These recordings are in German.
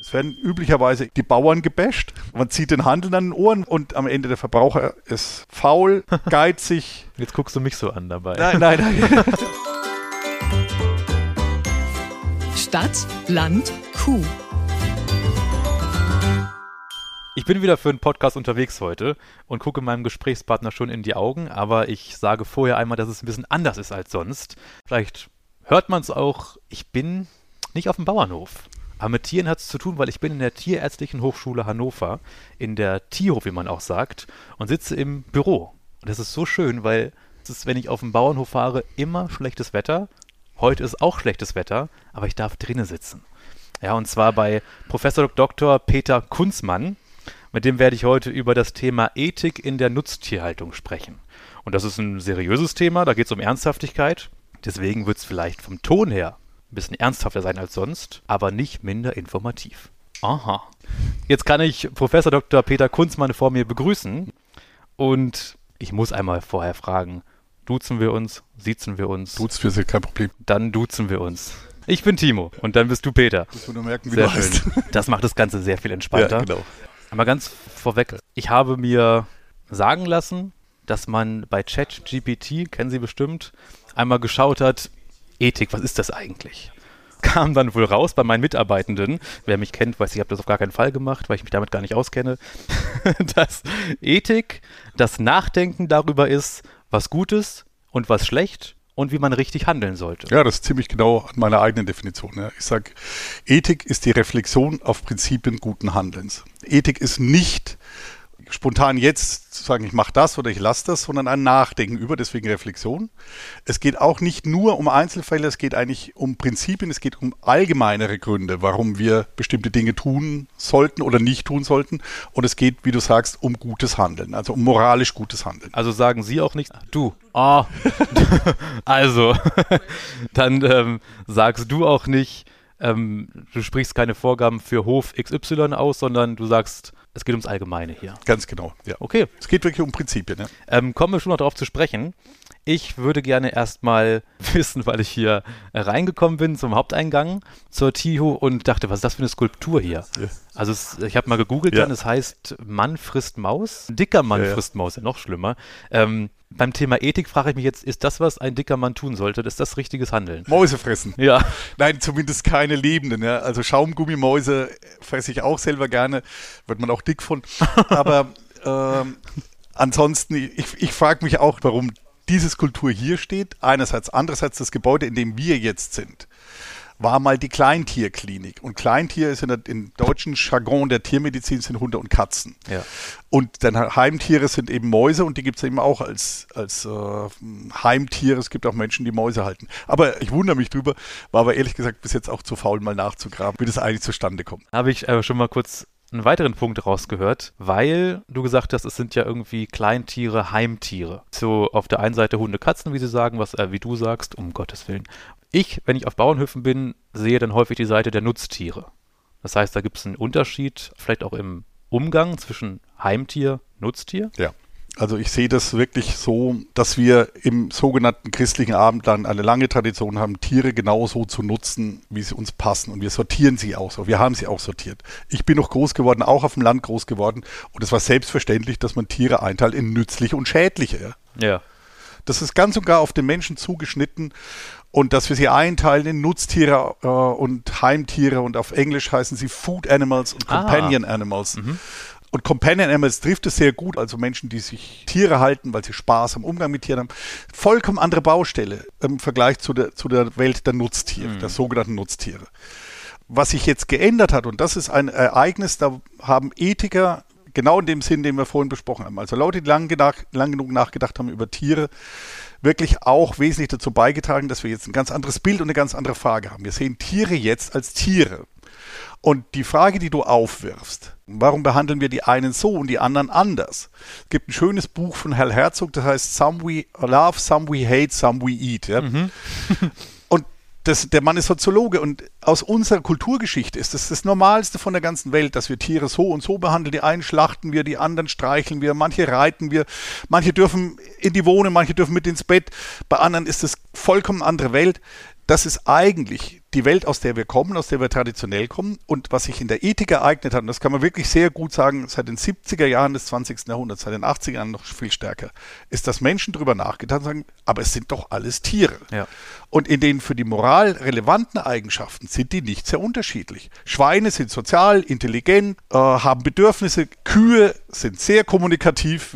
Es werden üblicherweise die Bauern gebasht. Man zieht den Handel an den Ohren und am Ende der Verbraucher ist faul, geizig. Jetzt guckst du mich so an dabei. Nein, nein, nein. Stadt, Land, Kuh. Ich bin wieder für einen Podcast unterwegs heute und gucke meinem Gesprächspartner schon in die Augen, aber ich sage vorher einmal, dass es ein bisschen anders ist als sonst. Vielleicht hört man es auch, ich bin nicht auf dem Bauernhof. Aber mit Tieren hat es zu tun, weil ich bin in der Tierärztlichen Hochschule Hannover, in der Tierhof, wie man auch sagt, und sitze im Büro. Und das ist so schön, weil es ist, wenn ich auf dem Bauernhof fahre, immer schlechtes Wetter. Heute ist auch schlechtes Wetter, aber ich darf drinnen sitzen. Ja, und zwar bei Professor Dr. Peter Kunzmann. Mit dem werde ich heute über das Thema Ethik in der Nutztierhaltung sprechen. Und das ist ein seriöses Thema, da geht es um Ernsthaftigkeit. Deswegen wird es vielleicht vom Ton her ein bisschen ernsthafter sein als sonst, aber nicht minder informativ. Aha. Jetzt kann ich Professor Dr. Peter Kunzmann vor mir begrüßen und ich muss einmal vorher fragen, duzen wir uns, siezen wir uns? Duzen wir sind kein Problem. Dann duzen wir uns. Ich bin Timo und dann bist du Peter. Man nur merken, wie Sehr du heißt. schön. Das macht das Ganze sehr viel entspannter. Ja, genau. Aber ganz vorweg, ich habe mir sagen lassen, dass man bei ChatGPT, kennen Sie bestimmt, einmal geschaut hat, Ethik, was ist das eigentlich? Kam dann wohl raus bei meinen Mitarbeitenden, wer mich kennt, weiß, ich habe das auf gar keinen Fall gemacht, weil ich mich damit gar nicht auskenne, dass Ethik das Nachdenken darüber ist, was gut ist und was schlecht und wie man richtig handeln sollte. Ja, das ist ziemlich genau an meiner eigenen Definition. Ja. Ich sage, Ethik ist die Reflexion auf Prinzipien guten Handelns. Ethik ist nicht spontan jetzt zu sagen, ich mache das oder ich lasse das, sondern ein Nachdenken über, deswegen Reflexion. Es geht auch nicht nur um Einzelfälle, es geht eigentlich um Prinzipien, es geht um allgemeinere Gründe, warum wir bestimmte Dinge tun sollten oder nicht tun sollten. Und es geht, wie du sagst, um gutes Handeln, also um moralisch gutes Handeln. Also sagen Sie auch nicht, du, ah, also, dann ähm, sagst du auch nicht, ähm, du sprichst keine Vorgaben für Hof XY aus, sondern du sagst, es geht ums Allgemeine hier. Ganz genau, ja. Okay, Es geht wirklich um Prinzipien. Ja. ähm, kommen wir schon noch darauf zu sprechen. Ich würde gerne erstmal wissen, weil ich hier reingekommen bin zum Haupteingang zur TIHO und dachte, was ist das für eine Skulptur hier? Ja. Also es, ich habe mal gegoogelt Ja. dann, es heißt Mann frisst Maus. Dicker Mann Ja, ja. frisst Maus, ja noch schlimmer. Ähm, beim Thema Ethik frage ich mich jetzt, ist das, was ein dicker Mann tun sollte? Ist das richtiges Handeln? Mäuse fressen. Ja. Nein, zumindest keine lebenden. Ja. Also Schaumgummimäuse fresse ich auch selber gerne, wird man auch dick von. Aber ähm, ansonsten, ich, ich frage mich auch, warum diese Skulptur hier steht. Einerseits, andererseits das Gebäude, in dem wir jetzt sind, war mal die Kleintierklinik. Und Kleintier ist in der, im deutschen Jargon der Tiermedizin sind Hunde und Katzen. Ja. Und dann Heimtiere sind eben Mäuse und die gibt es eben auch als, als äh, Heimtiere. Es gibt auch Menschen, die Mäuse halten. Aber ich wundere mich drüber, war aber ehrlich gesagt bis jetzt auch zu faul, mal nachzugraben, wie das eigentlich zustande kommt. Habe ich äh, schon mal kurz einen weiteren Punkt rausgehört, weil du gesagt hast, es sind ja irgendwie Kleintiere, Heimtiere. So auf der einen Seite Hunde, Katzen, wie sie sagen, was äh, wie du sagst, um Gottes Willen. Ich, wenn ich auf Bauernhöfen bin, sehe dann häufig die Seite der Nutztiere. Das heißt, da gibt es einen Unterschied, vielleicht auch im Umgang zwischen Heimtier, Nutztier. Ja. Also ich sehe das wirklich so, dass wir im sogenannten christlichen Abendland eine lange Tradition haben, Tiere genauso zu nutzen, wie sie uns passen. Und wir sortieren sie auch so. Wir haben sie auch sortiert. Ich bin noch groß geworden, auch auf dem Land groß geworden. Und es war selbstverständlich, dass man Tiere einteilt in nützliche und schädliche. Ja. Das ist ganz und gar auf den Menschen zugeschnitten und dass wir sie einteilen in Nutztiere äh, und Heimtiere und auf Englisch heißen sie Food Animals und Ah. Companion Animals. Und Companion Animals trifft es sehr gut, also Menschen, die sich Tiere halten, weil sie Spaß am Umgang mit Tieren haben. Vollkommen andere Baustelle im Vergleich zu der, zu der Welt der Nutztiere, der sogenannten Nutztiere. Was sich jetzt geändert hat, und das ist ein Ereignis, da haben Ethiker genau in dem Sinn, den wir vorhin besprochen haben, also Leute, die lang, lang genug nachgedacht haben über Tiere, wirklich auch wesentlich dazu beigetragen, dass wir jetzt ein ganz anderes Bild und eine ganz andere Frage haben. Wir sehen Tiere jetzt als Tiere. Und die Frage, die du aufwirfst, warum behandeln wir die einen so und die anderen anders? Es gibt ein schönes Buch von Hal Herzog, das heißt Some We Love, Some We Hate, Some We Eat. Ja? und das, der Mann ist Soziologe und aus unserer Kulturgeschichte ist das das Normalste von der ganzen Welt, dass wir Tiere so und so behandeln. Die einen schlachten wir, die anderen streicheln wir, manche reiten wir, manche dürfen in die Wohnung, manche dürfen mit ins Bett, bei anderen ist das vollkommen andere Welt. Das ist eigentlich die Welt, aus der wir kommen, aus der wir traditionell kommen und was sich in der Ethik ereignet hat, und das kann man wirklich sehr gut sagen, seit den 70er Jahren des 20. Jahrhunderts, seit den 80er Jahren noch viel stärker, ist, dass Menschen darüber nachgedacht haben, aber es sind doch alles Tiere. Ja. Und in den für die Moral relevanten Eigenschaften sind die nicht sehr unterschiedlich. Schweine sind sozial, intelligent, äh, haben Bedürfnisse, Kühe sind sehr kommunikativ.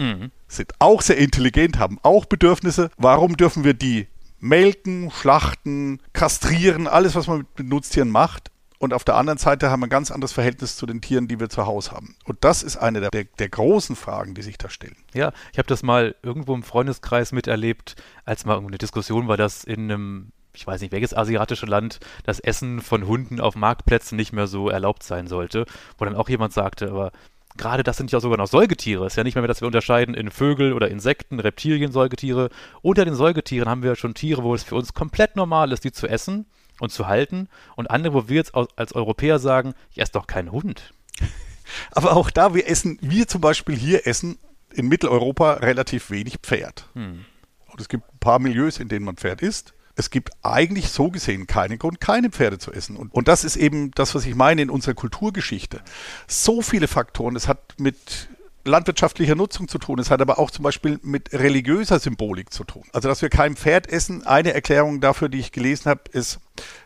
Sind auch sehr intelligent, haben auch Bedürfnisse. Warum dürfen wir die melken, schlachten, kastrieren, alles, was man mit Nutztieren macht. Und auf der anderen Seite haben wir ein ganz anderes Verhältnis zu den Tieren, die wir zu Hause haben. Und das ist eine der, der, der großen Fragen, die sich da stellen. Ja, ich habe das mal irgendwo im Freundeskreis miterlebt, als mal irgendeine Diskussion war, dass in einem, ich weiß nicht, welches asiatische Land das Essen von Hunden auf Marktplätzen nicht mehr so erlaubt sein sollte, wo dann auch jemand sagte, aber gerade das sind ja sogar noch Säugetiere. Es ist ja nicht mehr, dass wir unterscheiden in Vögel oder Insekten, Reptilien, Säugetiere. Unter den Säugetieren haben wir schon Tiere, wo es für uns komplett normal ist, die zu essen und zu halten. Und andere, wo wir jetzt als Europäer sagen, ich esse doch keinen Hund. Aber auch da, wir essen, wir zum Beispiel hier essen in Mitteleuropa relativ wenig Pferd. Hm. Und es gibt ein paar Milieus, in denen man Pferd isst. Es gibt eigentlich so gesehen keinen Grund, keine Pferde zu essen. Und, und das ist eben das, was ich meine in unserer Kulturgeschichte. So viele Faktoren. Es hat mit landwirtschaftlicher Nutzung zu tun. Es hat aber auch zum Beispiel mit religiöser Symbolik zu tun. Also, dass wir kein Pferd essen, eine Erklärung dafür, die ich gelesen habe, ist,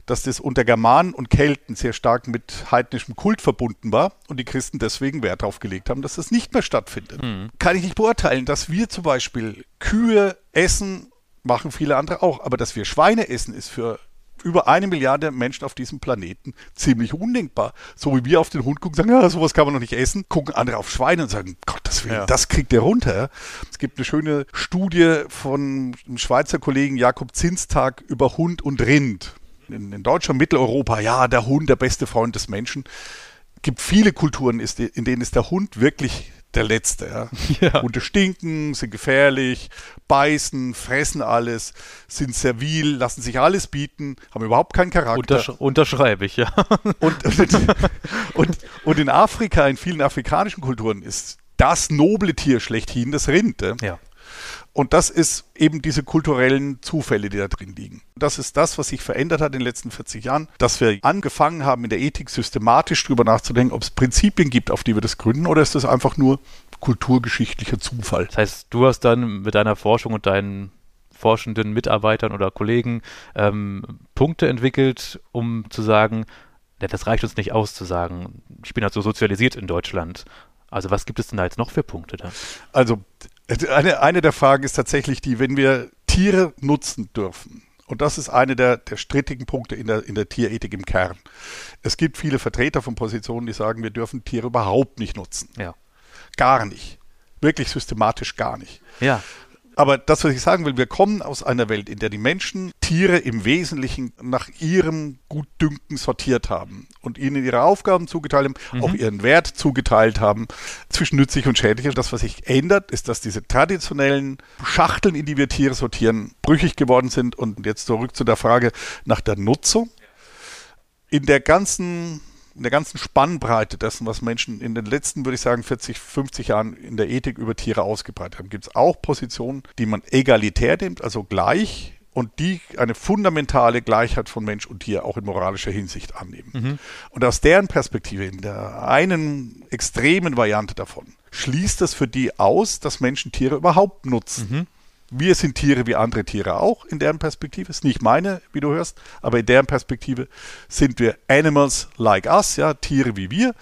dass das unter Germanen und Kelten sehr stark mit heidnischem Kult verbunden war und die Christen deswegen Wert darauf gelegt haben, dass das nicht mehr stattfindet. Mhm. Kann ich nicht beurteilen, dass wir zum Beispiel Kühe essen, machen viele andere auch, aber dass wir Schweine essen, ist für über eine Milliarde Menschen auf diesem Planeten ziemlich undenkbar. So wie wir auf den Hund gucken, sagen, ja, sowas kann man noch nicht essen, gucken andere auf Schweine und sagen, Gottes Willen, Ja. das kriegt der runter. Es gibt eine schöne Studie von einem Schweizer Kollegen Jakob Zinstag über Hund und Rind. In, in Deutschland, Mitteleuropa, ja, der Hund, der beste Freund des Menschen. gibt viele Kulturen, in denen ist der Hund wirklich der Letzte. Ja. Ja. Hunde stinken, sind gefährlich, beißen, fressen alles, sind servil, lassen sich alles bieten, haben überhaupt keinen Charakter. Untersch unterschreibe ich, ja. Und, und, und in Afrika, in vielen afrikanischen Kulturen, ist das noble Tier schlechthin das Rind. ja. Und das ist eben diese kulturellen Zufälle, die da drin liegen. Das ist das, was sich verändert hat in den letzten 40 Jahren, dass wir angefangen haben, in der Ethik systematisch drüber nachzudenken, ob es Prinzipien gibt, auf die wir das gründen, oder ist das einfach nur kulturgeschichtlicher Zufall. Das heißt, du hast dann mit deiner Forschung und deinen forschenden Mitarbeitern oder Kollegen ähm, Punkte entwickelt, um zu sagen, ja, das reicht uns nicht aus zu sagen, ich bin halt so sozialisiert in Deutschland. Also was gibt es denn da jetzt noch für Punkte da? Also eine, eine der Fragen ist tatsächlich die, wenn wir Tiere nutzen dürfen. Und das ist eine der, der strittigen Punkte in der, in der Tierethik im Kern. Es gibt viele Vertreter von Positionen, die sagen, wir dürfen Tiere überhaupt nicht nutzen. Ja. Gar nicht. Wirklich systematisch gar nicht. Ja. Aber das, was ich sagen will, wir kommen aus einer Welt, in der die Menschen Tiere im Wesentlichen nach ihrem Gutdünken sortiert haben und ihnen ihre Aufgaben zugeteilt haben, auch ihren Wert zugeteilt haben, zwischen nützlich und schädlich. Und das, was sich ändert, ist, dass diese traditionellen Schachteln, in die wir Tiere sortieren, brüchig geworden sind. Und jetzt zurück zu der Frage nach der Nutzung. In der ganzen in der ganzen Spannbreite dessen, was Menschen in den letzten, würde ich sagen, 40, 50 Jahren in der Ethik über Tiere ausgebreitet haben, gibt es auch Positionen, die man egalitär nimmt, also gleich, und die eine fundamentale Gleichheit von Mensch und Tier auch in moralischer Hinsicht annehmen. Und aus deren Perspektive, in der einen extremen Variante davon, schließt das für die aus, dass Menschen Tiere überhaupt nutzen. Wir sind Tiere wie andere Tiere auch in deren Perspektive. Ist nicht meine, wie du hörst, aber in deren Perspektive sind wir Animals like us, ja, Tiere wie wir.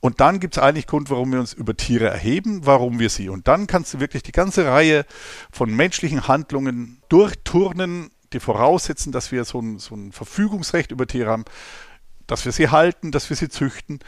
Und dann gibt es eigentlich Grund, warum wir uns über Tiere erheben, warum wir sie. Und dann kannst du wirklich die ganze Reihe von menschlichen Handlungen durchturnen, die voraussetzen, dass wir so ein, so ein Verfügungsrecht über Tiere haben, dass wir sie halten, dass wir sie züchten,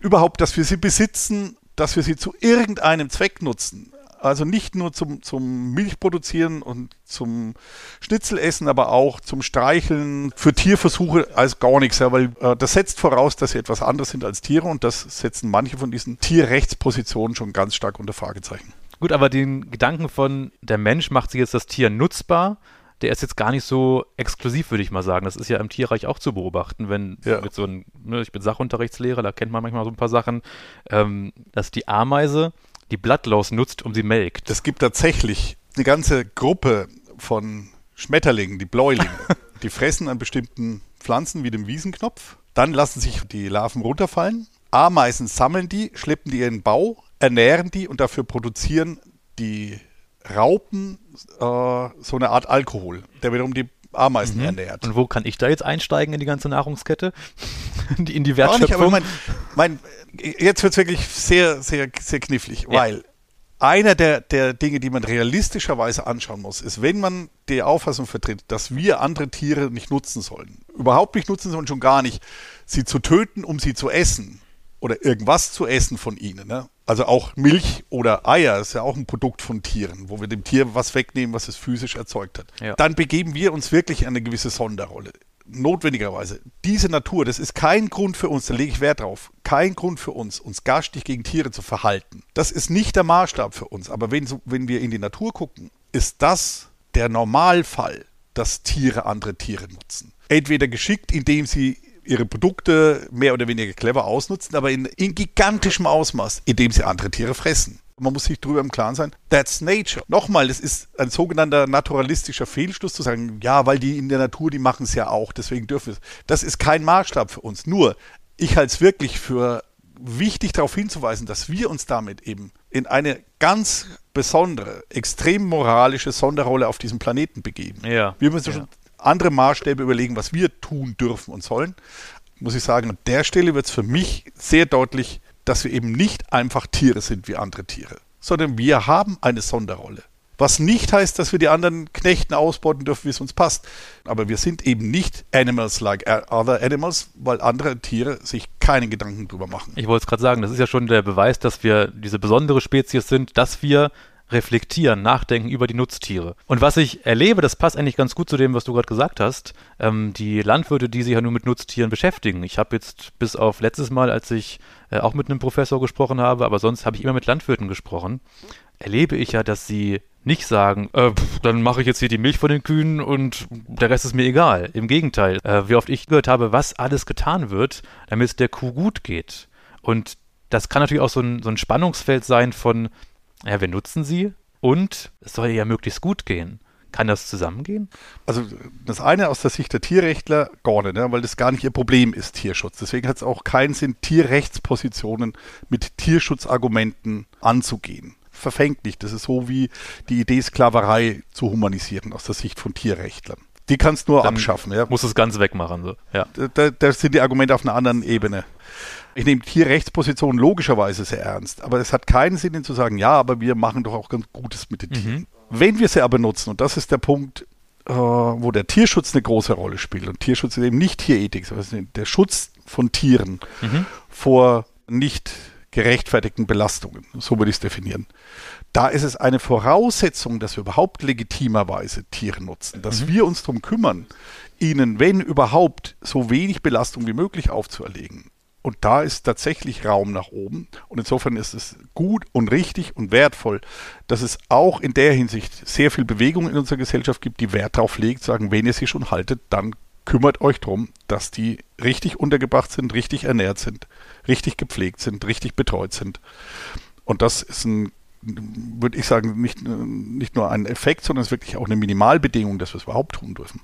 überhaupt, dass wir sie besitzen, dass wir sie zu irgendeinem Zweck nutzen. Also nicht nur zum, zum Milchproduzieren und zum Schnitzelessen, aber auch zum Streicheln, für Tierversuche als gar nichts, ja, weil äh, das setzt voraus, dass sie etwas anderes sind als Tiere und das setzen manche von diesen Tierrechtspositionen schon ganz stark unter Fragezeichen. Gut, aber den Gedanken von, der Mensch macht sich jetzt das Tier nutzbar, der ist jetzt gar nicht so exklusiv, würde ich mal sagen. Das ist ja im Tierreich auch zu beobachten, wenn Ja. mit so ein, ne, ich bin Sachunterrichtslehrer, da kennt man manchmal so ein paar Sachen, ähm, dass die Ameise die Blattlaus nutzt, um sie melkt. Es gibt tatsächlich eine ganze Gruppe von Schmetterlingen, die Bläulinge, die fressen an bestimmten Pflanzen wie dem Wiesenknopf. Dann lassen sich die Larven runterfallen. Ameisen sammeln die, schleppen die in den Bau, ernähren die und dafür produzieren die Raupen äh, so eine Art Alkohol, der wiederum die Ameisen ernährt. Und wo kann ich da jetzt einsteigen in die ganze Nahrungskette? in die, Auch nicht, aber Wertschöpfung? mein, mein, jetzt wird es wirklich sehr, sehr, sehr knifflig, weil einer der, der Dinge, die man realistischerweise anschauen muss, ist, wenn man die Auffassung vertritt, dass wir andere Tiere nicht nutzen sollen, überhaupt nicht nutzen sollen, schon gar nicht, sie zu töten, um sie zu essen oder irgendwas zu essen von ihnen. Ne? Also auch Milch oder Eier ist ja auch ein Produkt von Tieren, wo wir dem Tier was wegnehmen, was es physisch erzeugt hat. Ja. Dann begeben wir uns wirklich in eine gewisse Sonderrolle. Notwendigerweise. Diese Natur, das ist kein Grund für uns, da lege ich Wert drauf, kein Grund für uns, uns garstig gegen Tiere zu verhalten. Das ist nicht der Maßstab für uns. Aber wenn, wenn wir in die Natur gucken, ist das der Normalfall, dass Tiere andere Tiere nutzen. Entweder geschickt, indem sie ihre Produkte mehr oder weniger clever ausnutzen, aber in, in gigantischem Ausmaß, indem sie andere Tiere fressen. Man muss sich darüber im Klaren sein, that's nature. Nochmal, das ist ein sogenannter naturalistischer Fehlschluss zu sagen, ja, weil die in der Natur, die machen es ja auch, deswegen dürfen wir es. Das ist kein Maßstab für uns. Nur, ich halte es wirklich für wichtig darauf hinzuweisen, dass wir uns damit eben in eine ganz besondere, extrem moralische Sonderrolle auf diesem Planeten begeben. Ja. Wir müssen Ja. schon andere Maßstäbe überlegen, was wir tun dürfen und sollen. Muss ich sagen, an der Stelle wird es für mich sehr deutlich, dass wir eben nicht einfach Tiere sind wie andere Tiere, sondern wir haben eine Sonderrolle. Was nicht heißt, dass wir die anderen knechten, ausbeuten dürfen, wie es uns passt. Aber wir sind eben nicht Animals like other animals, weil andere Tiere sich keine Gedanken drüber machen. Ich wollte es gerade sagen, das ist ja schon der Beweis, dass wir diese besondere Spezies sind, dass wir reflektieren, nachdenken über die Nutztiere. Und was ich erlebe, das passt eigentlich ganz gut zu dem, was du gerade gesagt hast, ähm, die Landwirte, die sich ja nur mit Nutztieren beschäftigen. Ich habe jetzt bis auf letztes Mal, als ich äh, auch mit einem Professor gesprochen habe, aber sonst habe ich immer mit Landwirten gesprochen, erlebe ich ja, dass sie nicht sagen, äh, pff, dann mache ich jetzt hier die Milch von den Kühen und der Rest ist mir egal. Im Gegenteil, äh, wie oft ich gehört habe, was alles getan wird, damit es der Kuh gut geht. Und das kann natürlich auch so ein, so ein Spannungsfeld sein von, ja, wir nutzen sie und es soll ja möglichst gut gehen. Kann das zusammengehen? Also das eine aus der Sicht der Tierrechtler gar nicht, ne, weil das gar nicht ihr Problem ist, Tierschutz. Deswegen hat es auch keinen Sinn, Tierrechtspositionen mit Tierschutzargumenten anzugehen. Verfängt nicht. Das ist so wie die Idee, Sklaverei zu humanisieren aus der Sicht von Tierrechtlern. Die kannst du nur Dann abschaffen. Ja. Muss es ganz wegmachen. So. Ja. Da, da sind die Argumente auf einer anderen Ebene. Ich nehme Tierrechtspositionen logischerweise sehr ernst, aber es hat keinen Sinn, ihnen zu sagen, ja, aber wir machen doch auch ganz Gutes mit den Tieren. Wenn wir sie aber nutzen, und das ist der Punkt, äh, wo der Tierschutz eine große Rolle spielt, und Tierschutz ist eben nicht Tierethik, sondern der Schutz von Tieren vor nicht gerechtfertigten Belastungen, so würde ich es definieren. Da ist es eine Voraussetzung, dass wir überhaupt legitimerweise Tiere nutzen, dass wir uns darum kümmern, ihnen, wenn überhaupt, so wenig Belastung wie möglich aufzuerlegen. Und da ist tatsächlich Raum nach oben. Und insofern ist es gut und richtig und wertvoll, dass es auch in der Hinsicht sehr viel Bewegung in unserer Gesellschaft gibt, die Wert darauf legt, sagen, wenn ihr sie schon haltet, dann kümmert euch darum, dass die richtig untergebracht sind, richtig ernährt sind, richtig gepflegt sind, richtig betreut sind. Und das ist ein, würde ich sagen, nicht, nicht nur ein Effekt, sondern es ist wirklich auch eine Minimalbedingung, dass wir es überhaupt tun dürfen.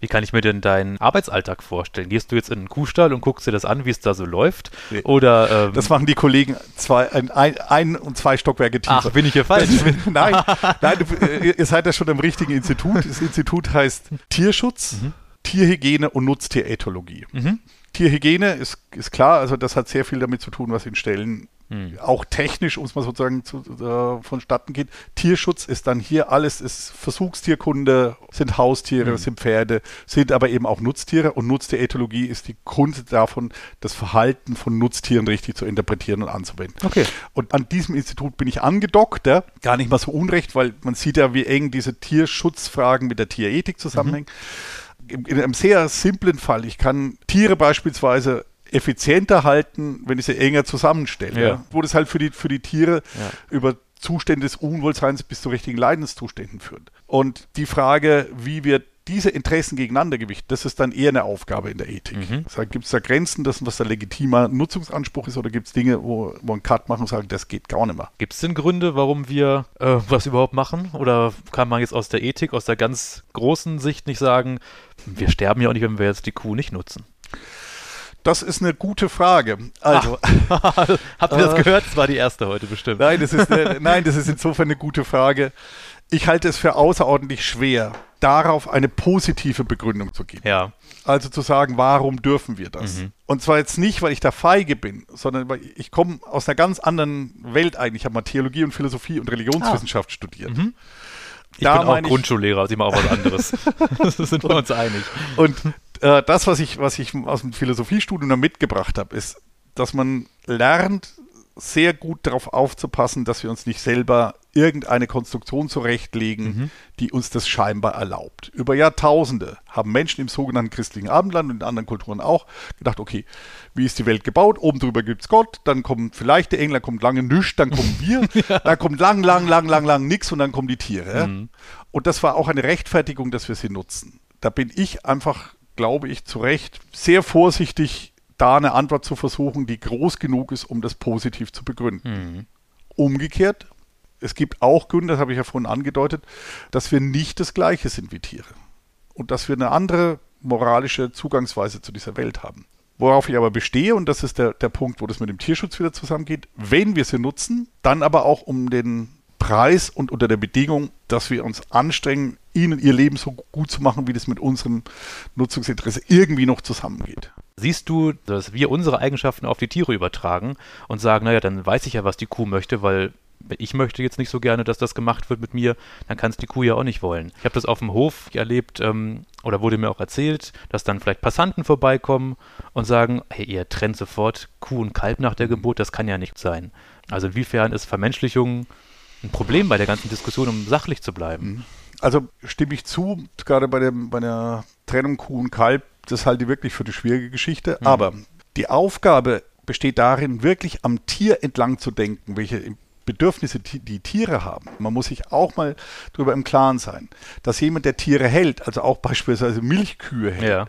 Wie kann ich mir denn deinen Arbeitsalltag vorstellen? Gehst du jetzt in einen Kuhstall und guckst dir das an, wie es da so läuft? Nee. Oder ähm, Das machen die Kollegen zwei, ein, ein, ein und zwei Stockwerke tiefer. ach, bin ich hier falsch? nein, nein du, äh, ihr seid ja schon im richtigen Institut. Das Institut heißt Tierschutz, Tierhygiene und Nutztierethologie. Tierhygiene ist, ist klar, also das hat sehr viel damit zu tun, was in Stellen auch technisch, um es mal sozusagen zu, äh, vonstatten geht. Tierschutz ist dann hier alles, ist Versuchstierkunde, sind Haustiere, sind Pferde, sind aber eben auch Nutztiere und Nutztierethologie ist die Kunst davon, das Verhalten von Nutztieren richtig zu interpretieren und anzuwenden. Okay. Und an diesem Institut bin ich angedockt, ja? gar nicht mal so unrecht, weil man sieht ja, wie eng diese Tierschutzfragen mit der Tierethik zusammenhängen. In in einem sehr simplen Fall, ich kann Tiere beispielsweise effizienter halten, wenn ich sie enger zusammenstelle. Ja. Wo das halt für die, für die Tiere Ja. über Zustände des Unwohlseins bis zu richtigen Leidenszuständen führt. Und die Frage, wie wir diese Interessen gegeneinander gewichten, das ist dann eher eine Aufgabe in der Ethik. Mhm. Gibt es da Grenzen, das, was der legitimer Nutzungsanspruch ist, oder gibt es Dinge, wo, wo ein Cut machen und sagen, das geht gar nicht mehr? Gibt es denn Gründe, warum wir äh, was überhaupt machen? Oder kann man jetzt aus der Ethik, aus der ganz großen Sicht nicht sagen, wir sterben ja auch nicht, wenn wir jetzt die Kuh nicht nutzen? Das ist eine gute Frage. Also, Habt ihr das gehört? Das war die erste heute bestimmt. nein, das ist eine, nein, das ist insofern eine gute Frage. Ich halte es für außerordentlich schwer, darauf eine positive Begründung zu geben. Ja. Also zu sagen, warum dürfen wir das? Mhm. Und zwar jetzt nicht, weil ich da feige bin, sondern weil ich komme aus einer ganz anderen Welt eigentlich. Ich habe mal Theologie und Philosophie und Religionswissenschaft studiert. Ah. Mhm. Ich Da bin auch Grundschullehrer, also ich mache auch was anderes. das sind wir uns einig. Und äh, das, was ich, was ich aus dem Philosophiestudium da mitgebracht habe, ist, dass man lernt, sehr gut darauf aufzupassen, dass wir uns nicht selber irgendeine Konstruktion zurechtlegen, die uns das scheinbar erlaubt. Über Jahrtausende haben Menschen im sogenannten christlichen Abendland und in anderen Kulturen auch gedacht, okay, wie ist die Welt gebaut? Oben drüber gibt es Gott, dann kommt vielleicht der dann kommt lange nichts, dann kommen wir, dann kommt lang, lang, lang, lang, lang nix und dann kommen die Tiere. ja. Und das war auch eine Rechtfertigung, dass wir sie nutzen. Da bin ich einfach, glaube ich, zu Recht sehr vorsichtig, da eine Antwort zu versuchen, die groß genug ist, um das positiv zu begründen. Umgekehrt, es gibt auch Gründe, das habe ich ja vorhin angedeutet, dass wir nicht das Gleiche sind wie Tiere. Und dass wir eine andere moralische Zugangsweise zu dieser Welt haben. Worauf ich aber bestehe, und das ist der, der Punkt, wo das mit dem Tierschutz wieder zusammengeht, wenn wir sie nutzen, dann aber auch um den Preis und unter der Bedingung, dass wir uns anstrengen, ihnen ihr Leben so gut zu machen, wie das mit unserem Nutzungsinteresse irgendwie noch zusammengeht. Siehst du, dass wir unsere Eigenschaften auf die Tiere übertragen und sagen, naja, dann weiß ich ja, was die Kuh möchte, weil ich möchte jetzt nicht so gerne, dass das gemacht wird mit mir, dann kann es die Kuh ja auch nicht wollen. Ich habe das auf dem Hof erlebt ähm, oder wurde mir auch erzählt, dass dann vielleicht Passanten vorbeikommen und sagen, hey, ihr trennt sofort Kuh und Kalb nach der Geburt, das kann ja nicht sein. Also inwiefern ist Vermenschlichung ein Problem bei der ganzen Diskussion, um sachlich zu bleiben? Also stimme ich zu, gerade bei, dem, bei der Trennung Kuh und Kalb, das halte ich wirklich für eine schwierige Geschichte. Aber die Aufgabe besteht darin, wirklich am Tier entlang zu denken, welche Bedürfnisse die Tiere haben. Man muss sich auch mal darüber im Klaren sein, dass jemand, der Tiere hält, also auch beispielsweise Milchkühe hält, Ja.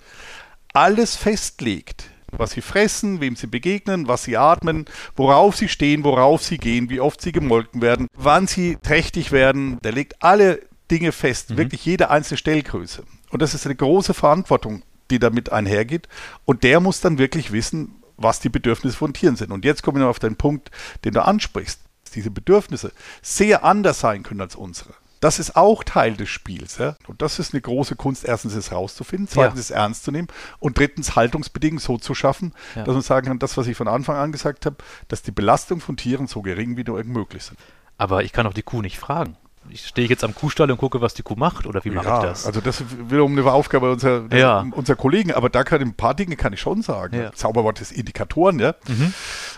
alles festlegt, was sie fressen, wem sie begegnen, was sie atmen, worauf sie stehen, worauf sie gehen, wie oft sie gemolken werden, wann sie trächtig werden. Der legt alle Dinge fest, wirklich jede einzelne Stellgröße. Und das ist eine große Verantwortung, die damit einhergeht. Und der muss dann wirklich wissen, was die Bedürfnisse von Tieren sind. Und jetzt kommen wir auf den Punkt, den du ansprichst. dass Diese Bedürfnisse sehr anders sein können als unsere. Das ist auch Teil des Spiels. Ja? Und das ist eine große Kunst, erstens es rauszufinden, zweitens es ernst zu nehmen und drittens Haltungsbedingungen so zu schaffen, Ja. dass man sagen kann, das, was ich von Anfang an gesagt habe, dass die Belastung von Tieren so gering wie nur irgend möglich sind. Aber ich kann auch die Kuh nicht fragen. Ich stehe jetzt am Kuhstall und gucke, was die Kuh macht oder wie mache ich das? also das ist wiederum eine Aufgabe unserer, Ja. unserer Kollegen, aber da kann ein paar Dinge kann ich schon sagen. Ja. Mhm. Zauberwort ist Indikatoren, ja.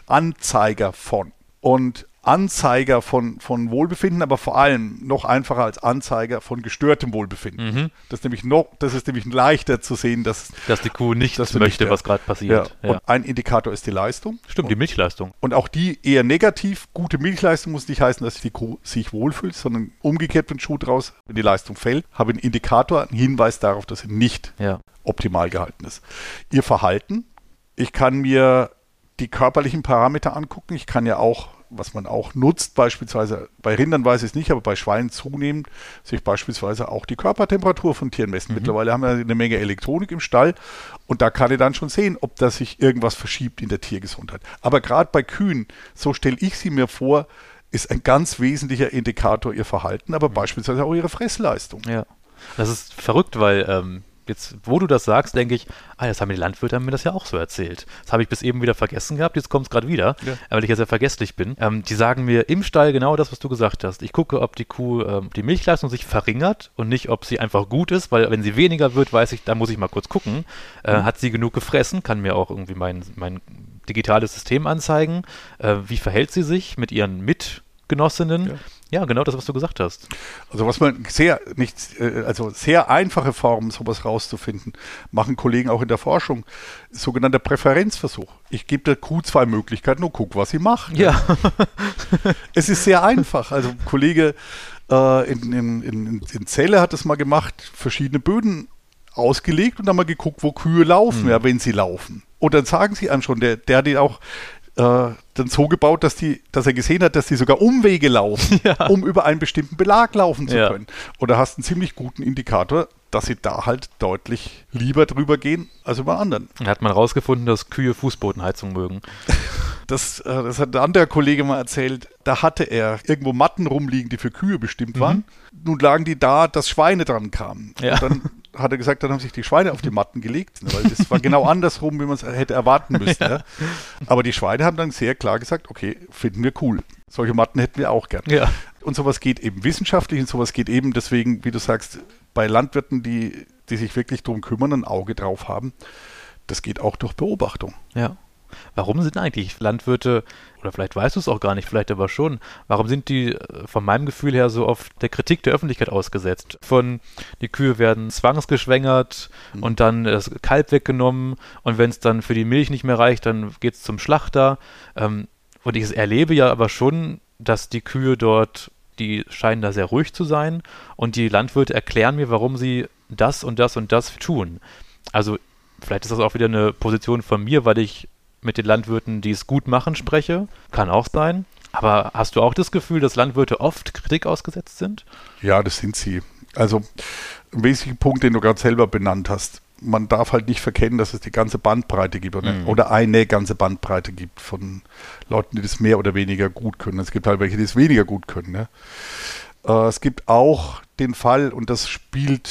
Anzeiger von. Und Anzeiger von, von Wohlbefinden, aber vor allem noch einfacher als Anzeiger von gestörtem Wohlbefinden. Mhm. Das, ist nämlich noch, das ist nämlich leichter zu sehen, dass, dass die Kuh nicht dass du möchte, nicht, ja. was gerade passiert. Ja. Und ein Indikator ist die Leistung. Stimmt, die Milchleistung. Und auch die eher negativ. Gute Milchleistung muss nicht heißen, dass die Kuh sich wohlfühlt, sondern umgekehrt, wenn Schuh draus, wenn die Leistung fällt, habe ich einen Indikator, einen Hinweis darauf, dass sie nicht Ja. optimal gehalten ist. Ihr Verhalten, ich kann mir die körperlichen Parameter angucken. Ich kann ja auch, was man auch nutzt, beispielsweise bei Rindern weiß ich es nicht, aber bei Schweinen zunehmend, sich beispielsweise auch die Körpertemperatur von Tieren messen. Mittlerweile haben wir eine Menge Elektronik im Stall und da kann ich dann schon sehen, ob da sich irgendwas verschiebt in der Tiergesundheit. Aber gerade bei Kühen, so stelle ich sie mir vor, ist ein ganz wesentlicher Indikator ihr Verhalten, aber beispielsweise auch ihre Fressleistung. Ja. Das ist verrückt, weil ähm, jetzt, wo du das sagst, denke ich, ah, das haben die Landwirte haben mir das ja auch so erzählt. Das habe ich bis eben wieder vergessen gehabt, jetzt kommt es gerade wieder, Ja. weil ich ja sehr vergesslich bin. Ähm, die sagen mir im Stall genau das, was du gesagt hast. Ich gucke, ob die Kuh, ähm, die Milchleistung sich verringert und nicht, ob sie einfach gut ist, weil wenn sie weniger wird, weiß ich, da muss ich mal kurz gucken. Äh, Hat sie genug gefressen, kann mir auch irgendwie mein, mein digitales System anzeigen. Äh, wie verhält sie sich mit ihren Mitgenossinnen? Ja. Ja. genau das, was du gesagt hast. Also was man sehr nicht, äh, also sehr einfache Formen, sowas rauszufinden, machen Kollegen auch in der Forschung. Sogenannter Präferenzversuch. Ich gebe der Kuh zwei Möglichkeiten und guck, was sie macht. Ja. Es ist sehr einfach. Also ein Kollege Äh, in, in, in, in Celle hat es mal gemacht, verschiedene Böden ausgelegt und dann mal geguckt, wo Kühe laufen, Mhm. ja, wenn sie laufen. Und dann sagen sie einem schon, der, der hat die auch dann so gebaut, dass, die, dass er gesehen hat, dass die sogar Umwege laufen, Ja. um über einen bestimmten Belag laufen zu Ja. können. Und da hast du einen ziemlich guten Indikator, dass sie da halt deutlich lieber drüber gehen als über anderen. Hat man rausgefunden, dass Kühe Fußbodenheizung mögen. Das, äh, das hat ein anderer Kollege mal erzählt. Da hatte er irgendwo Matten rumliegen, die für Kühe bestimmt waren. Nun lagen die da, dass Schweine dran kamen. Ja. Und dann hat er gesagt, dann haben sich die Schweine auf die Matten gelegt, ne, weil das war genau andersrum, wie man es hätte erwarten müssen. Ja. Aber die Schweine haben dann sehr klar gesagt, okay, finden wir cool. Solche Matten hätten wir auch gern. Ja. Und sowas geht eben wissenschaftlich und sowas geht eben deswegen, wie du sagst, bei Landwirten, die, die sich wirklich drum kümmern, ein Auge drauf haben. Das geht auch durch Beobachtung. Ja. Warum sind eigentlich Landwirte, oder vielleicht weißt du es auch gar nicht, vielleicht aber schon, warum sind die äh, von meinem Gefühl her so oft der Kritik der Öffentlichkeit ausgesetzt? Von die Kühe werden zwangsgeschwängert und dann das Kalb weggenommen und wenn es dann für die Milch nicht mehr reicht, dann geht es zum Schlachter. Ähm, und ich erlebe ja aber schon, dass die Kühe dort, die scheinen da sehr ruhig zu sein und die Landwirte erklären mir, warum sie das und das und das tun. Also vielleicht ist das auch wieder eine Position von mir, weil ich mit den Landwirten, die es gut machen, spreche. Kann auch sein. Aber hast du auch das Gefühl, dass Landwirte oft Kritik ausgesetzt sind? Ja, das sind sie. Also ein wesentlicher Punkt, den du gerade selber benannt hast. Man darf halt nicht verkennen, dass es die ganze Bandbreite gibt oder, Mhm. oder eine ganze Bandbreite gibt von Leuten, die das mehr oder weniger gut können. Es gibt halt welche, die es weniger gut können. Ne? Äh, es gibt auch den Fall, und das spielt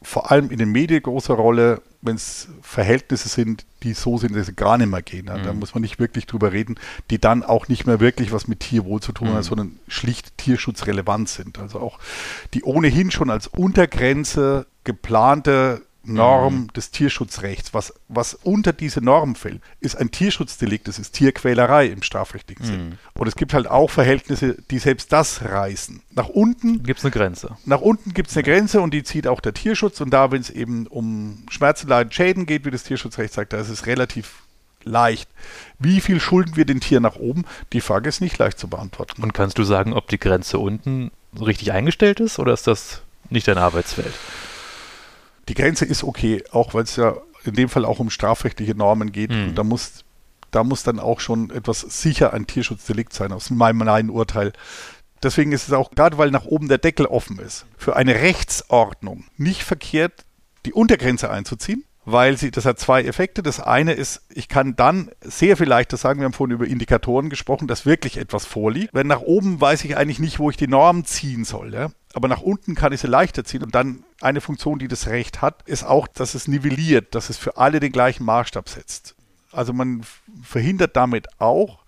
vor allem in den Medien große Rolle, wenn es Verhältnisse sind, die so sind, dass sie gar nicht mehr gehen. Ne? Da Mhm. muss man nicht wirklich drüber reden, die dann auch nicht mehr wirklich was mit Tierwohl zu tun haben, Mhm. sondern schlicht tierschutzrelevant sind. Also auch die ohnehin schon als Untergrenze geplante Norm des Tierschutzrechts, was, was unter diese Norm fällt, ist ein Tierschutzdelikt, das ist Tierquälerei im strafrechtlichen Sinn. Mhm. Und es gibt halt auch Verhältnisse, die selbst das reißen. Nach unten Gibt es eine Grenze? nach unten gibt es eine Grenze und die zieht auch der Tierschutz. Und da, wenn es eben um Schmerzen, Leiden, Schäden geht, wie das Tierschutzrecht sagt, da ist es relativ leicht. Wie viel schulden wir den Tieren nach oben? Die Frage ist nicht leicht zu beantworten. Und kannst du sagen, ob die Grenze unten richtig eingestellt ist oder ist das nicht dein Arbeitsfeld? Die Grenze ist okay, auch weil es ja in dem Fall auch um strafrechtliche Normen geht. Mhm. Und da muss, da muss dann auch schon etwas sicher ein Tierschutzdelikt sein, aus meinem neuen Urteil. Deswegen ist es auch, gerade weil nach oben der Deckel offen ist, für eine Rechtsordnung nicht verkehrt, die Untergrenze einzuziehen, weil sie, das hat zwei Effekte. Das eine ist, ich kann dann sehr viel leichter sagen, wir haben vorhin über Indikatoren gesprochen, dass wirklich etwas vorliegt. Wenn nach oben weiß ich eigentlich nicht, wo ich die Norm ziehen soll. Ja? Aber nach unten kann ich sie leichter ziehen. Und dann eine Funktion, die das Recht hat, ist auch, dass es nivelliert, dass es für alle den gleichen Maßstab setzt. Also man verhindert damit auch,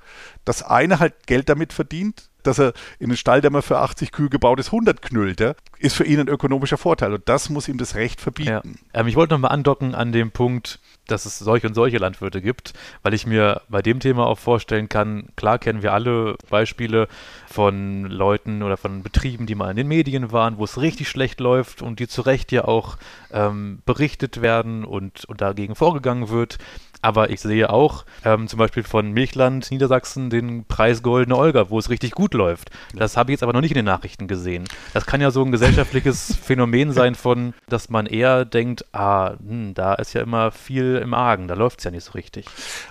dass einer halt Geld damit verdient, dass er in einen Stall, der mal für 80 Kühe gebaut ist, 100 knüllt, ja, ist für ihn ein ökonomischer Vorteil. Und das muss ihm das Recht Ja. verbieten. Ähm, ich wollte nochmal andocken an dem Punkt, dass es solche und solche Landwirte gibt, weil ich mir bei dem Thema auch vorstellen kann, klar kennen wir alle Beispiele von Leuten oder von Betrieben, die mal in den Medien waren, wo es richtig schlecht läuft und die zu Recht ja auch ähm, berichtet werden und, und dagegen vorgegangen wird. Aber ich sehe auch ähm, zum Beispiel von Milchland Niedersachsen den Preis Goldene Olga, wo es richtig gut läuft. Das habe ich jetzt aber noch nicht in den Nachrichten gesehen. Das kann ja so ein gesellschaftliches Phänomen sein von, dass man eher denkt, ah, hm, da ist ja immer viel im Argen, da läuft es ja nicht so richtig.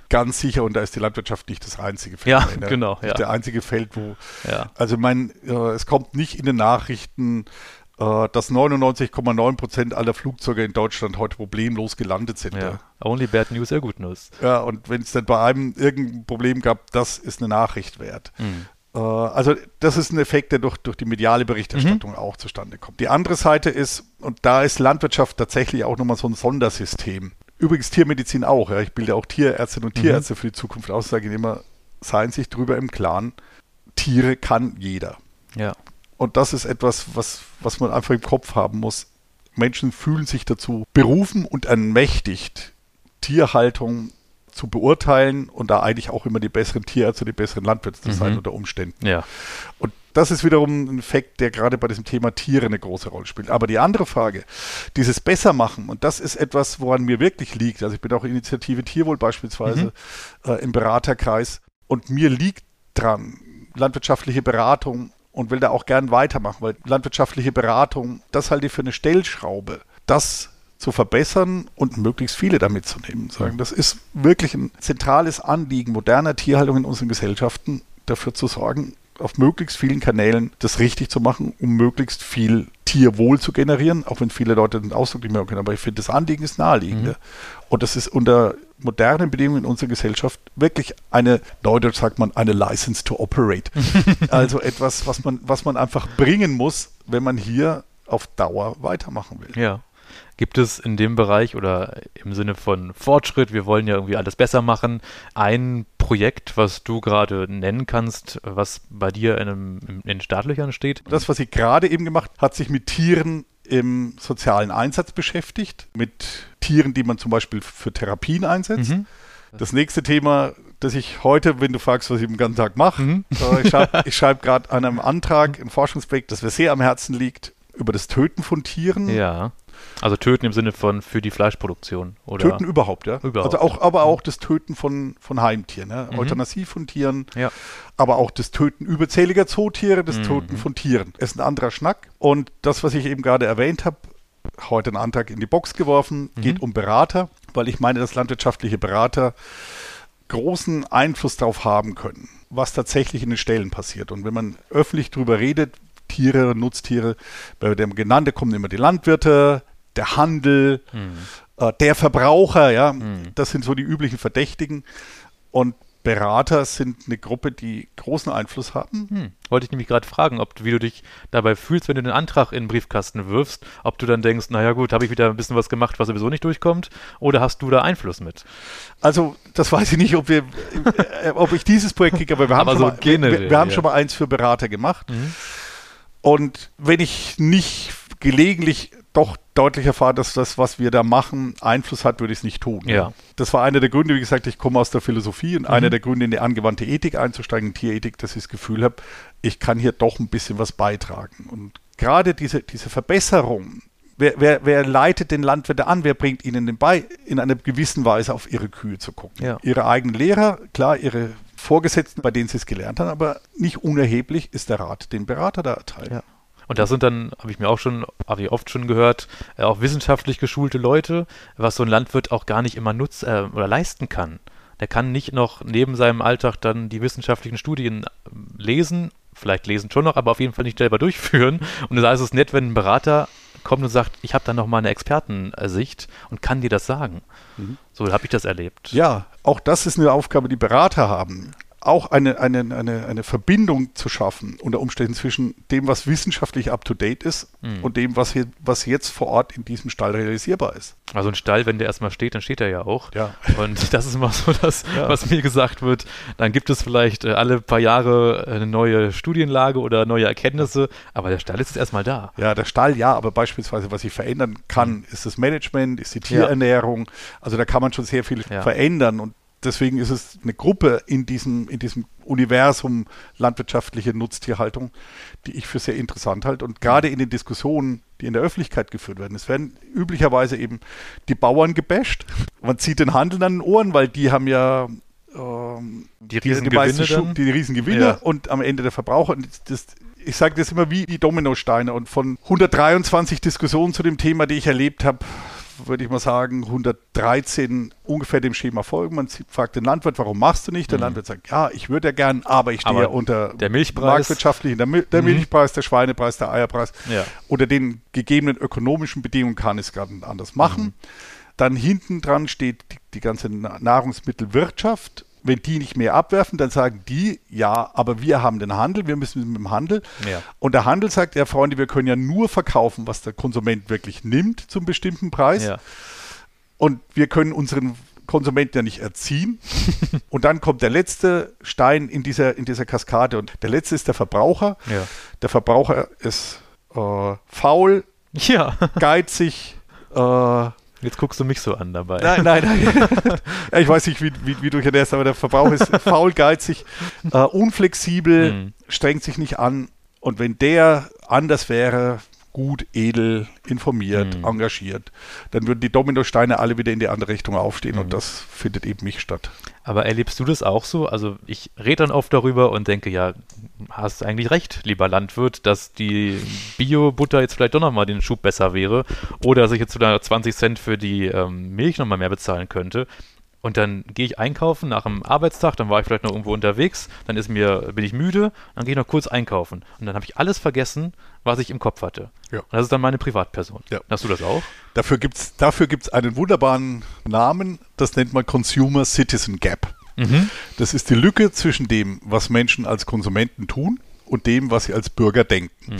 Ganz sicher, und da ist die Landwirtschaft nicht das einzige Feld. Ja, ne? genau, Nicht ja. der einzige Feld, wo. Ja. Also, mein, äh, es kommt nicht in den Nachrichten, äh, dass 99,9 Prozent aller Flugzeuge in Deutschland heute problemlos gelandet sind. ja. Only bad news, ja good news. Ja, und wenn es dann bei einem irgendein Problem gab, das ist eine Nachricht wert. Hm. Äh, also das ist ein Effekt, der durch, durch die mediale Berichterstattung Mhm. auch zustande kommt. Die andere Seite ist, und da ist Landwirtschaft tatsächlich auch nochmal so ein Sondersystem. Übrigens Tiermedizin auch. Ja. Ich bilde auch Tierärztinnen und Mhm. Tierärzte für die Zukunft aus, sage immer, seien sich darüber im Klaren, Tiere kann jeder. Ja. Und das ist etwas, was, was man einfach im Kopf haben muss. Menschen fühlen sich dazu berufen und ermächtigt, Tierhaltung zu beurteilen und da eigentlich auch immer die besseren Tierärzte, die besseren Landwirte zu sein Mhm. unter Umständen. Ja. Und das ist wiederum ein Effekt, der gerade bei diesem Thema Tiere eine große Rolle spielt. Aber die andere Frage, dieses Bessermachen, und das ist etwas, woran mir wirklich liegt. Also ich bin auch Initiative Tierwohl beispielsweise äh, im Beraterkreis und mir liegt dran, landwirtschaftliche Beratung und will da auch gern weitermachen, weil landwirtschaftliche Beratung, das halte ich für eine Stellschraube. Das zu verbessern und möglichst viele damit zu nehmen. Sagen, das ist wirklich ein zentrales Anliegen moderner Tierhaltung in unseren Gesellschaften, dafür zu sorgen, auf möglichst vielen Kanälen das richtig zu machen, um möglichst viel Tierwohl zu generieren, auch wenn viele Leute den Ausdruck nicht mehr können. Aber ich finde, das Anliegen ist naheliegend. Mhm. Und das ist unter modernen Bedingungen in unserer Gesellschaft wirklich eine, neudeutsch sagt man, eine License to operate. also etwas, was man, was man einfach bringen muss, wenn man hier auf Dauer weitermachen will. Ja. Gibt es in dem Bereich oder im Sinne von Fortschritt, wir wollen ja irgendwie alles besser machen, ein Projekt, was du gerade nennen kannst, was bei dir in, einem, in den Startlöchern steht? Das, was ich gerade eben gemacht hat sich mit Tieren im sozialen Einsatz beschäftigt, mit Tieren, die man zum Beispiel für Therapien einsetzt. Mhm. Das nächste Thema, das ich heute, wenn du fragst, was ich den ganzen Tag mache, mhm. äh, ich schreibe schreib gerade an einem Antrag, ein Forschungsprojekt, das mir sehr am Herzen liegt, über das Töten von Tieren. Ja. Also töten im Sinne von für die Fleischproduktion, oder? Töten überhaupt, ja. Überhaupt. Also auch, aber auch das Töten von, von Heimtieren, ja? mhm. Euthanasie von Tieren, ja. aber auch das Töten überzähliger Zootiere, das mhm. Töten von Tieren. Ist ein anderer Schnack. Und das, was ich eben gerade erwähnt habe, heute einen Antrag in die Box geworfen, mhm. geht um Berater, weil ich meine, dass landwirtschaftliche Berater großen Einfluss darauf haben können, was tatsächlich in den Stellen passiert. Und wenn man öffentlich darüber redet, Tiere, Nutztiere. Bei dem genannten kommen immer die Landwirte, der Handel, mhm. äh, der Verbraucher, ja. Mhm. Das sind so die üblichen Verdächtigen. Und Berater sind eine Gruppe, die großen Einfluss haben. Hm. Wollte ich nämlich gerade fragen, ob wie du dich dabei fühlst, wenn du den Antrag in den Briefkasten wirfst, ob du dann denkst, naja gut, habe ich wieder ein bisschen was gemacht, was sowieso nicht durchkommt, oder hast du da Einfluss mit? Also, das weiß ich nicht, ob wir, äh, ob ich dieses Projekt kriege, aber wir haben, aber schon, so mal, generell, wir, wir, haben ja. schon mal eins für Berater gemacht. Mhm. Und wenn ich nicht gelegentlich doch deutlich erfahre, dass das, was wir da machen, Einfluss hat, würde ich es nicht tun. Ja. Das war einer der Gründe, wie gesagt, ich komme aus der Philosophie und mhm. einer der Gründe, in die angewandte Ethik einzusteigen, Tierethik, dass ich das Gefühl habe, ich kann hier doch ein bisschen was beitragen. Und gerade diese, diese Verbesserung, wer, wer, wer leitet den Landwirte an, wer bringt ihnen den bei, in einer gewissen Weise auf ihre Kühe zu gucken? Ja. Ihre eigenen Lehrer, klar, ihre Vorgesetzten, bei denen sie es gelernt haben, aber nicht unerheblich ist der Rat den Berater da erteilt. Ja. Und das sind dann, habe ich mir auch schon, habe ich oft schon gehört, äh, auch wissenschaftlich geschulte Leute, was so ein Landwirt auch gar nicht immer nutz äh, oder leisten kann. Der kann nicht noch neben seinem Alltag dann die wissenschaftlichen Studien äh, lesen, vielleicht lesen schon noch, aber auf jeden Fall nicht selber durchführen. Und da ist es nett, wenn ein Berater kommt und sagt, ich habe da noch mal eine Expertensicht und kann dir das sagen. Mhm. So habe ich das erlebt. Ja, auch das ist eine Aufgabe, die Berater haben auch eine, eine, eine, eine Verbindung zu schaffen, unter Umständen zwischen dem, was wissenschaftlich up-to-date ist mhm. und dem, was, hier, was jetzt vor Ort in diesem Stall realisierbar ist. Also ein Stall, wenn der erstmal steht, dann steht er ja auch. Ja. Und das ist immer so das, ja. was mir gesagt wird. Dann gibt es vielleicht äh, alle paar Jahre eine neue Studienlage oder neue Erkenntnisse, aber der Stall ist jetzt erstmal da. Ja, der Stall ja, aber beispielsweise, was ich verändern kann, mhm. ist das Management, ist die Tierernährung. Ja. Also da kann man schon sehr viel verändern und deswegen ist es eine Gruppe in diesem, in diesem Universum landwirtschaftliche Nutztierhaltung, die ich für sehr interessant halte. Und gerade in den Diskussionen, die in der Öffentlichkeit geführt werden, es werden üblicherweise eben die Bauern gebasht. Man zieht den Handel an den Ohren, weil die haben ja ähm, die Riesengewinne, die, die Riesengewinne ja. und am Ende der Verbraucher. Das, ich sage das immer wie die Dominosteine und von 123 Diskussionen zu dem Thema, die ich erlebt habe, würde ich mal sagen, 113 ungefähr dem Schema folgen. Man fragt den Landwirt, warum machst du nicht? Der mhm. Landwirt sagt, ja, ich würde ja gern, aber ich stehe ja unter der Milchpreis. marktwirtschaftlichen, der, der mhm. Milchpreis, der Schweinepreis, der Eierpreis. Ja. Unter den gegebenen ökonomischen Bedingungen kann ich es gerade anders machen. Mhm. Dann hinten dran steht die, die ganze Nahrungsmittelwirtschaft wenn die nicht mehr abwerfen, dann sagen die, ja, aber wir haben den Handel, wir müssen mit dem Handel. Ja. Und der Handel sagt, ja, Freunde, wir können ja nur verkaufen, was der Konsument wirklich nimmt zum bestimmten Preis. Ja. Und wir können unseren Konsumenten ja nicht erziehen. und dann kommt der letzte Stein in dieser, in dieser Kaskade. Und der letzte ist der Verbraucher. Ja. Der Verbraucher ist äh, faul, ja. geizig, äh, Jetzt guckst du mich so an dabei. Nein, nein, nein. ja, ich weiß nicht, wie, wie, wie du hier ernährst, aber der Verbrauch ist faul, geizig, äh, unflexibel, mhm. strengt sich nicht an. Und wenn der anders wäre, gut, edel, informiert, mhm. engagiert, dann würden die Dominosteine alle wieder in die andere Richtung aufstehen mhm. und das findet eben nicht statt. Aber erlebst du das auch so? Also ich rede dann oft darüber und denke, ja, hast eigentlich recht, lieber Landwirt, dass die Bio-Butter jetzt vielleicht doch nochmal den Schub besser wäre oder dass ich jetzt sogar 20 Cent für die ähm, Milch nochmal mehr bezahlen könnte. Und dann gehe ich einkaufen nach einem Arbeitstag, dann war ich vielleicht noch irgendwo unterwegs, dann ist mir, bin ich müde, dann gehe ich noch kurz einkaufen. Und dann habe ich alles vergessen, was ich im Kopf hatte. Ja. Und das ist dann meine Privatperson. Ja. Hast du das auch? Dafür gibt es dafür gibt's einen wunderbaren Namen, das nennt man Consumer Citizen Gap. Das ist die Lücke zwischen dem, was Menschen als Konsumenten tun und dem, was sie als Bürger denken.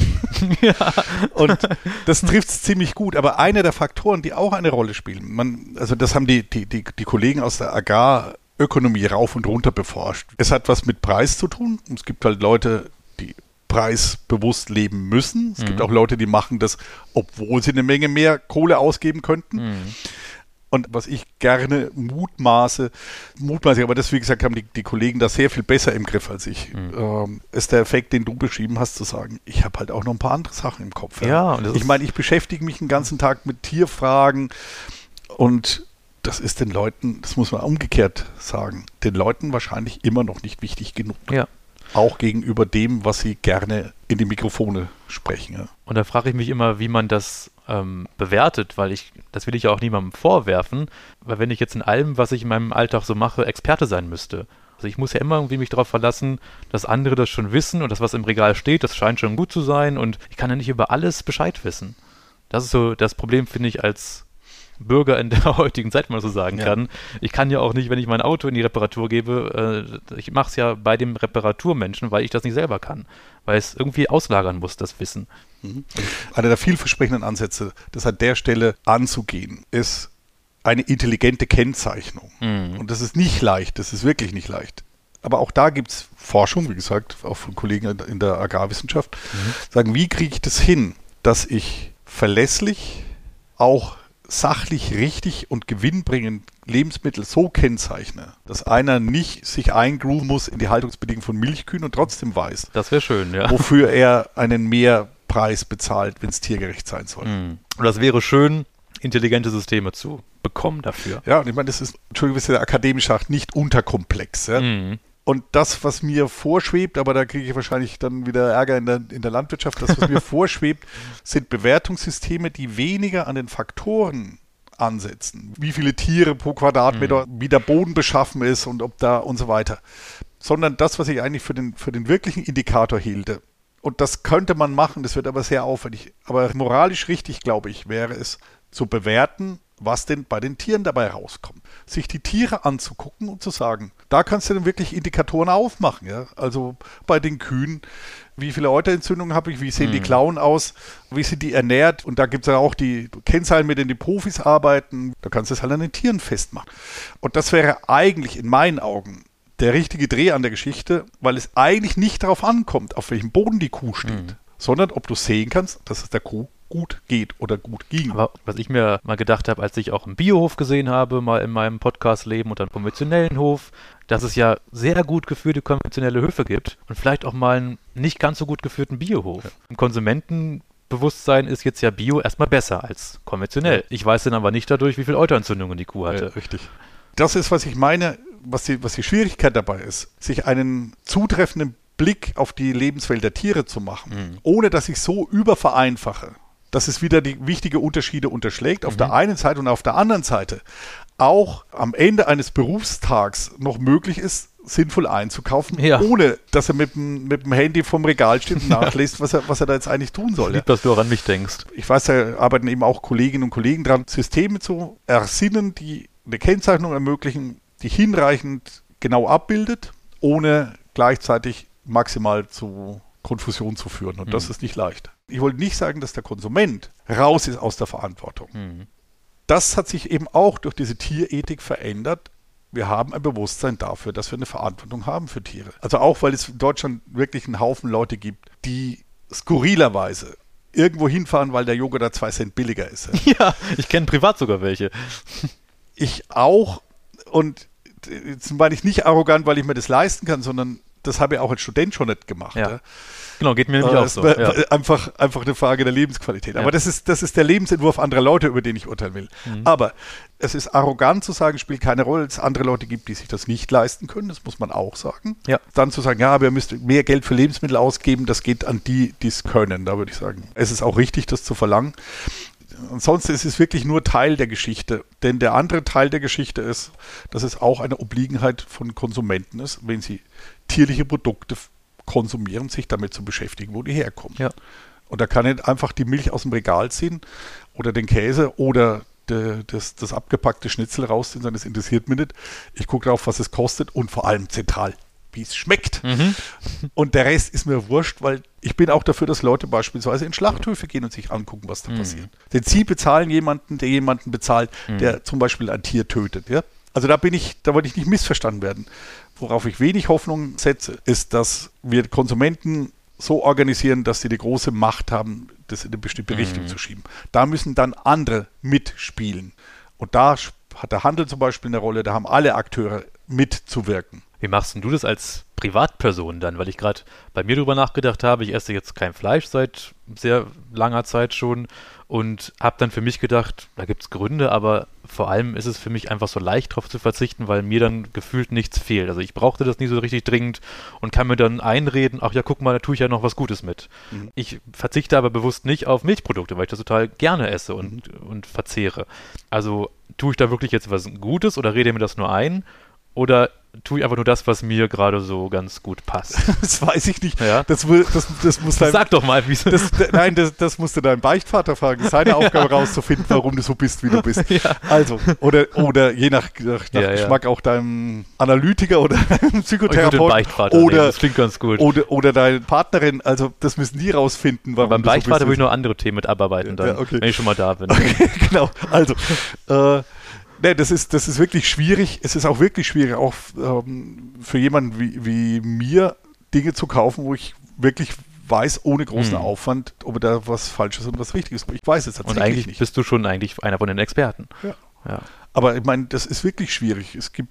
Und das trifft es ziemlich gut. Aber einer der Faktoren, die auch eine Rolle spielen, man, also das haben die, die, die, die Kollegen aus der Agrarökonomie rauf und runter beforscht. Es hat was mit Preis zu tun. Es gibt halt Leute, die preisbewusst leben müssen. Es gibt auch Leute, die machen das, obwohl sie eine Menge mehr Kohle ausgeben könnten. Und was ich gerne mutmaße, mutmaße, aber das, wie gesagt, haben die, die Kollegen da sehr viel besser im Griff als ich, ähm, ist der Effekt, den du beschrieben hast, zu sagen, ich habe halt auch noch ein paar andere Sachen im Kopf. Ja, das ich meine, ich beschäftige mich den ganzen Tag mit Tierfragen und das ist den Leuten, das muss man umgekehrt sagen, den Leuten wahrscheinlich immer noch nicht wichtig genug. Ja. Auch gegenüber dem, was sie gerne in die Mikrofone sprechen. Ja. Und da frage ich mich immer, wie man das ähm, bewertet, weil ich, das will ich ja auch niemandem vorwerfen, weil wenn ich jetzt in allem, was ich in meinem Alltag so mache, Experte sein müsste. Also ich muss ja immer irgendwie mich darauf verlassen, dass andere das schon wissen und das, was im Regal steht, das scheint schon gut zu sein und ich kann ja nicht über alles Bescheid wissen. Das ist so das Problem, finde ich, als Bürger in der heutigen Zeit, wenn man so sagen Ja. kann. Ich kann ja auch nicht, wenn ich mein Auto in die Reparatur gebe, äh, ich mache es ja bei dem Reparaturmenschen, weil ich das nicht selber kann. Weil es irgendwie auslagern muss, das Wissen. Einer der vielversprechenden Ansätze, das an der Stelle anzugehen, ist eine intelligente Kennzeichnung. Und das ist nicht leicht, das ist wirklich nicht leicht. Aber auch da gibt es Forschung, wie gesagt, auch von Kollegen in der Agrarwissenschaft, sagen, wie kriege ich das hin, dass ich verlässlich, auch sachlich richtig und gewinnbringend Lebensmittel so kennzeichne, dass einer nicht sich eingrooven muss in die Haltungsbedingungen von Milchkühen und trotzdem weiß, Das wäre schön, ja. wofür er einen Mehrpreis bezahlt, wenn es tiergerecht sein soll. Und das wäre schön, intelligente Systeme zu bekommen dafür. Ja, und ich meine, das ist, Entschuldigung, was der akademisch sagt, nicht unterkomplex. Ja? Mhm. Und das, was mir vorschwebt, aber da kriege ich wahrscheinlich dann wieder Ärger in der, in der Landwirtschaft, das, was mir vorschwebt, sind Bewertungssysteme, die weniger an den Faktoren ansetzen. Wie viele Tiere pro Quadratmeter, wie der Boden beschaffen ist und ob da und so weiter. Sondern das, was ich eigentlich für den, für den wirklichen Indikator hielte. Und das könnte man machen, das wird aber sehr aufwendig. Aber moralisch richtig, glaube ich, wäre es zu bewerten, was denn bei den Tieren dabei rauskommt. Sich die Tiere anzugucken und zu sagen, da kannst du dann wirklich Indikatoren aufmachen. Ja? Also bei den Kühen, wie viele Euterentzündungen habe ich, wie sehen die Klauen aus, wie sind die ernährt und da gibt es ja auch die Kennzahlen, mit denen die Profis arbeiten. Da kannst du es halt an den Tieren festmachen. Und das wäre eigentlich in meinen Augen der richtige Dreh an der Geschichte, weil es eigentlich nicht darauf ankommt, auf welchem Boden die Kuh steht, sondern ob du sehen kannst, dass es der Kuh gut geht oder gut ging. Aber was ich mir mal gedacht habe, als ich auch einen Biohof gesehen habe, mal in meinem Podcast-Leben und einen konventionellen Hof, dass es ja sehr gut geführte konventionelle Höfe gibt und vielleicht auch mal einen nicht ganz so gut geführten Biohof. Im Konsumentenbewusstsein ist jetzt ja Bio erstmal besser als konventionell. Ich weiß dann aber nicht dadurch, wie viel Euterentzündungen die Kuh hatte. Ja, richtig. Das ist, was ich meine, was die, was die Schwierigkeit dabei ist, sich einen zutreffenden Blick auf die Lebenswelt der Tiere zu machen, ohne dass ich so übervereinfache, dass es wieder die wichtige Unterschiede unterschlägt, auf der einen Seite und auf der anderen Seite auch am Ende eines Berufstags noch möglich ist, sinnvoll einzukaufen, Ja. ohne dass er mit dem, mit dem Handy vom Regal steht und nachliest, was er, was er da jetzt eigentlich tun soll. Lieb, dass du auch an mich denkst. ich weiß, da arbeiten eben auch Kolleginnen und Kollegen dran, Systeme zu ersinnen, die eine Kennzeichnung ermöglichen, die hinreichend genau abbildet, ohne gleichzeitig maximal zu Konfusion zu führen. Und das ist nicht leicht. Ich wollte nicht sagen, dass der Konsument raus ist aus der Verantwortung. Das hat sich eben auch durch diese Tierethik verändert. Wir haben ein Bewusstsein dafür, dass wir eine Verantwortung haben für Tiere. Also auch, weil es in Deutschland wirklich einen Haufen Leute gibt, die skurrilerweise irgendwo hinfahren, weil der Joghurt da zwei Cent billiger ist. Ja, ich kenne privat sogar welche. Ich auch. Und jetzt meine ich nicht arrogant, weil ich mir das leisten kann, sondern das habe ich auch als Student schon nicht gemacht. Ja. Ja. Genau, geht mir nämlich Äh, auch so. war- Ja. einfach, einfach eine Frage der Lebensqualität. Aber das ist, das ist der Lebensentwurf anderer Leute, über den ich urteilen will. Mhm. Aber es ist arrogant zu sagen, spielt keine Rolle, dass es andere Leute gibt, die sich das nicht leisten können. Das muss man auch sagen. Ja. Dann zu sagen, ja, aber ihr müsst mehr Geld für Lebensmittel ausgeben, das geht an die, die es können. Da würde ich sagen, es ist auch richtig, das zu verlangen. Ansonsten ist es wirklich nur Teil der Geschichte. Denn der andere Teil der Geschichte ist, dass es auch eine Obliegenheit von Konsumenten ist, wenn sie tierliche Produkte konsumieren, sich damit zu beschäftigen, wo die herkommen. Ja. Und da kann ich einfach die Milch aus dem Regal ziehen oder den Käse oder de, das, das abgepackte Schnitzel rausziehen, sondern das interessiert mich nicht. Ich gucke drauf, was es kostet und vor allem zentral, wie es schmeckt. Und der Rest ist mir wurscht, weil ich bin auch dafür, dass Leute beispielsweise in Schlachthöfe gehen und sich angucken, was da passiert. Denn sie bezahlen jemanden, der jemanden bezahlt, der zum Beispiel ein Tier tötet. Ja? Also da bin ich, da wollte ich nicht missverstanden werden. Worauf ich wenig Hoffnung setze, ist, dass wir Konsumenten so organisieren, dass sie die große Macht haben, das in eine bestimmte Richtung zu schieben. Da müssen dann andere mitspielen. Und da hat der Handel zum Beispiel eine Rolle, da haben alle Akteure mitzuwirken. Wie machst denn du das als Privatperson dann? Weil ich gerade bei mir drüber nachgedacht habe, ich esse jetzt kein Fleisch seit sehr langer Zeit schon und habe dann für mich gedacht, da gibt es Gründe, aber vor allem ist es für mich einfach so leicht darauf zu verzichten, weil mir dann gefühlt nichts fehlt. Also ich brauchte das nie so richtig dringend und kann mir dann einreden, ach ja, guck mal, da tue ich ja noch was Gutes mit. Ich verzichte aber bewusst nicht auf Milchprodukte, weil ich das total gerne esse und, und verzehre. Also tue ich da wirklich jetzt was Gutes oder rede mir das nur ein? Oder tue ich einfach nur das, was mir gerade so ganz gut passt? Das weiß ich nicht. Ja. Das, das, das muss dein, Sag doch mal, wie das, nein, das, das musst du deinem Beichtvater fragen. Das ist seine Aufgabe rauszufinden, warum du so bist, wie du bist. Also, oder, oder je nach, nach, nach Ja, ja. Geschmack auch deinem Analytiker oder deinem den Psychotherapeuten oder, das klingt ganz gut. oder, oder deine Partnerin. Also, das müssen die rausfinden, warum Beim du so Beichtvater bist. würde ich noch andere Themen mit abarbeiten, dann, Ja, okay. wenn ich schon mal da bin. Okay, genau. Also, äh, ne, das ist, das ist wirklich schwierig. Es ist auch wirklich schwierig, auch ähm, für jemanden wie, wie mir Dinge zu kaufen, wo ich wirklich weiß, ohne großen Hm. Aufwand, ob da was Falsches und was Richtiges ist. Ich weiß es Und tatsächlich eigentlich nicht. bist du schon eigentlich einer von den Experten. Ja. Ja. Aber ich meine, das ist wirklich schwierig. Es gibt,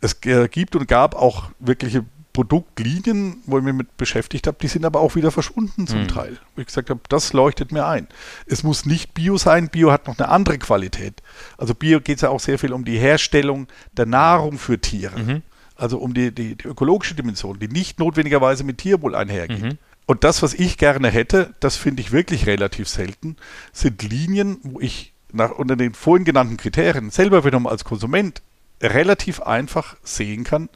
es äh, gibt und gab auch wirkliche Produktlinien, wo ich mich mit beschäftigt habe, die sind aber auch wieder verschwunden zum Hm. Teil. Wo ich gesagt habe, das leuchtet mir ein. Es muss nicht Bio sein, Bio hat noch eine andere Qualität. Also Bio geht es ja auch sehr viel um die Herstellung der Nahrung für Tiere. Mhm. Also um die, die, die ökologische Dimension, die nicht notwendigerweise mit Tierwohl einhergeht. Mhm. Und das, was ich gerne hätte, das finde ich wirklich relativ selten, sind Linien, wo ich nach, unter den vorhin genannten Kriterien selber wiederum als Konsument relativ einfach sehen kann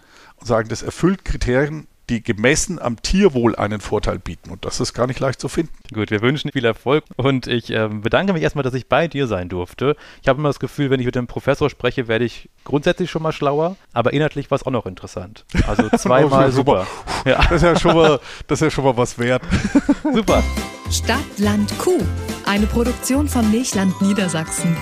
sagen, das erfüllt Kriterien, die gemessen am Tierwohl einen Vorteil bieten. Und das ist gar nicht leicht zu finden. Gut, wir wünschen viel Erfolg und ich ähm, bedanke mich erstmal, dass ich bei dir sein durfte. Ich habe immer das Gefühl, wenn ich mit dem Professor spreche, werde ich grundsätzlich schon mal schlauer, aber inhaltlich war es auch noch interessant. Also zweimal Oh, super. Ja, Das ist ja schon mal, das ist ja schon mal was wert. super. Stadt, Land, Kuh. Eine Produktion von Milchland Niedersachsen.